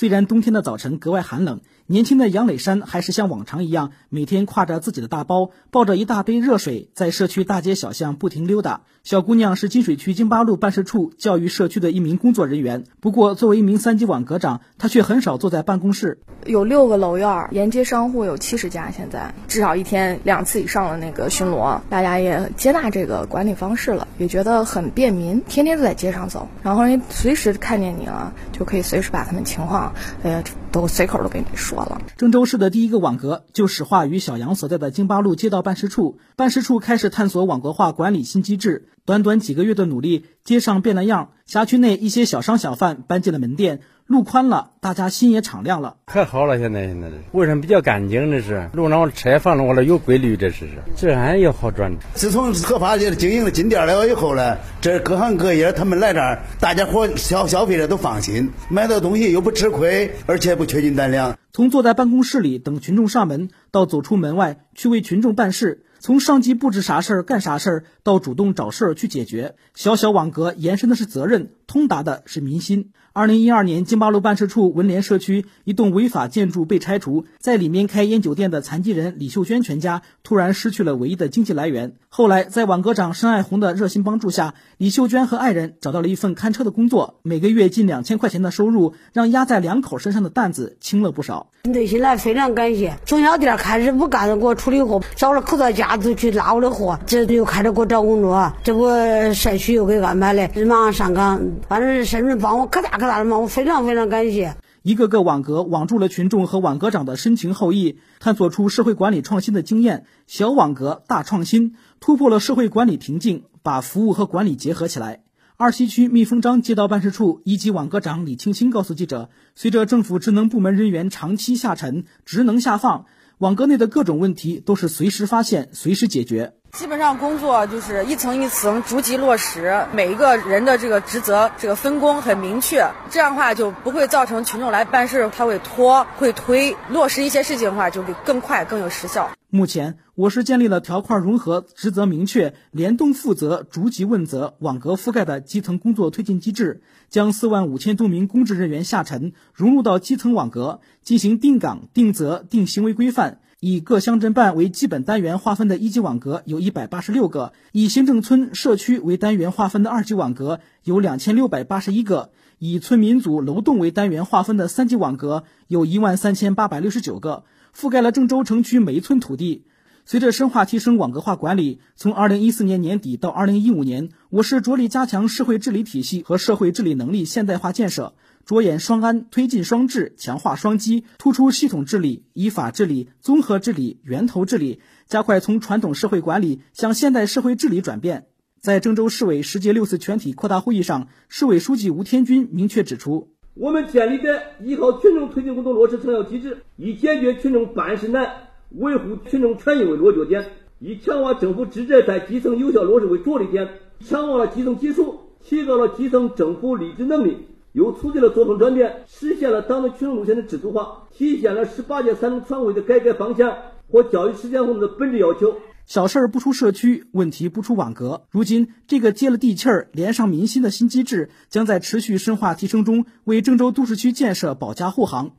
虽然冬天的早晨格外寒冷，年轻的杨磊山还是像往常一样，每天挎着自己的大包，抱着一大杯热水，在社区大街小巷不停溜达。小姑娘是金水区京八路办事处教育社区的一名工作人员，不过作为一名三级网格长，她却很少坐在办公室。有六个楼院，沿街商户有七十家，现在至少一天两次以上的那个巡逻，大家也接纳这个管理方式了，也觉得很便民，天天都在街上走，然后人随时看见你了，就可以随时把他们情况，呃，都随口都给你说了。郑州市的第一个网格就始化于小杨所在的京八路街道办事处，办事处开始探索网格化管理新机制。短短几个月的努力，街上变了样，辖区内一些小商小贩搬进了门店，路宽了，大家心也敞亮了。可好了，现在现在这卫生比较干净，这是路上车放了我了有规律，这是治安也好转。自从合法的经营了金店了以后呢，这各行各业他们来这儿，大家伙消消费者都放心，买到东西又不吃亏，而且不缺斤短两。从坐在办公室里等群众上门，到走出门外去为群众办事。从上级布置啥事儿干啥事儿，到主动找事儿去解决，小小网格延伸的是责任，通达的是民心。二零一二年，京八路办事处文联社区一栋违法建筑被拆除，在里面开烟酒店的残疾人李秀娟全家突然失去了唯一的经济来源。后来，在网格长申爱红的热心帮助下，李秀娟和爱人找到了一份看车的工作，每个月近两千块钱的收入，让压在两口身上的担子轻了不少。内心来非常感谢，从小店开始不干了，给我处理货，找了口罩家族去拉我的货，这又开始给我找工作，这不社区又给安排了，马上上岗，反正是人帮我可大。可大的忙，我非常非常感谢。一个个网格网住了群众和网格长的深情厚谊，探索出社会管理创新的经验。小网格大创新，突破了社会管理瓶颈，把服务和管理结合起来。二西区蜜蜂张街道办事处一级网格长李青青告诉记者，随着政府职能部门人员长期下沉、职能下放，网格内的各种问题都是随时发现、随时解决。基本上工作就是一层一层逐级落实，每一个人的这个职责这个分工很明确，这样的话就不会造成群众来办事他会拖会推，落实一些事情的话就会更快更有实效。目前，我市建立了条块融合、职责明确、联动负责、逐级问责、网格覆盖的基层工作推进机制，将四万五千多名公职人员下沉融入到基层网格，进行定岗、定责、定行为规范。以各乡镇办为基本单元划分的一级网格有一百八十六个，以行政村、社区为单元划分的二级网格有两千六百八十一个，以村民组、楼栋为单元划分的三级网格有一万三千八百六十九个，覆盖了郑州城区每一寸土地。随着深化提升网格化管理，从二零一四年年底到二零一五年，我市着力加强社会治理体系和社会治理能力现代化建设。着眼双安，推进双治，强化双基，突出系统治理、依法治理、综合治理、源头治理，加快从传统社会管理向现代社会治理转变。在郑州市委十届六次全体扩大会议上，市委书记吴天军明确指出：我们建立的依靠群众推进工作落实成效机制，以解决群众办事难、维护群众权益为落脚点，以强化政府职责在基层有效落实为着力点，强化了基层基础，提高了基层政府履职能力。又促进了作风转变，实现了党的群众路线的制度化，体现了十八届三中全会的改革方向和教育实践活动的本质要求。小事儿不出社区，问题不出网格。如今，这个接了地气儿、连上民心的新机制，将在持续深化提升中，为郑州都市区建设保驾护航。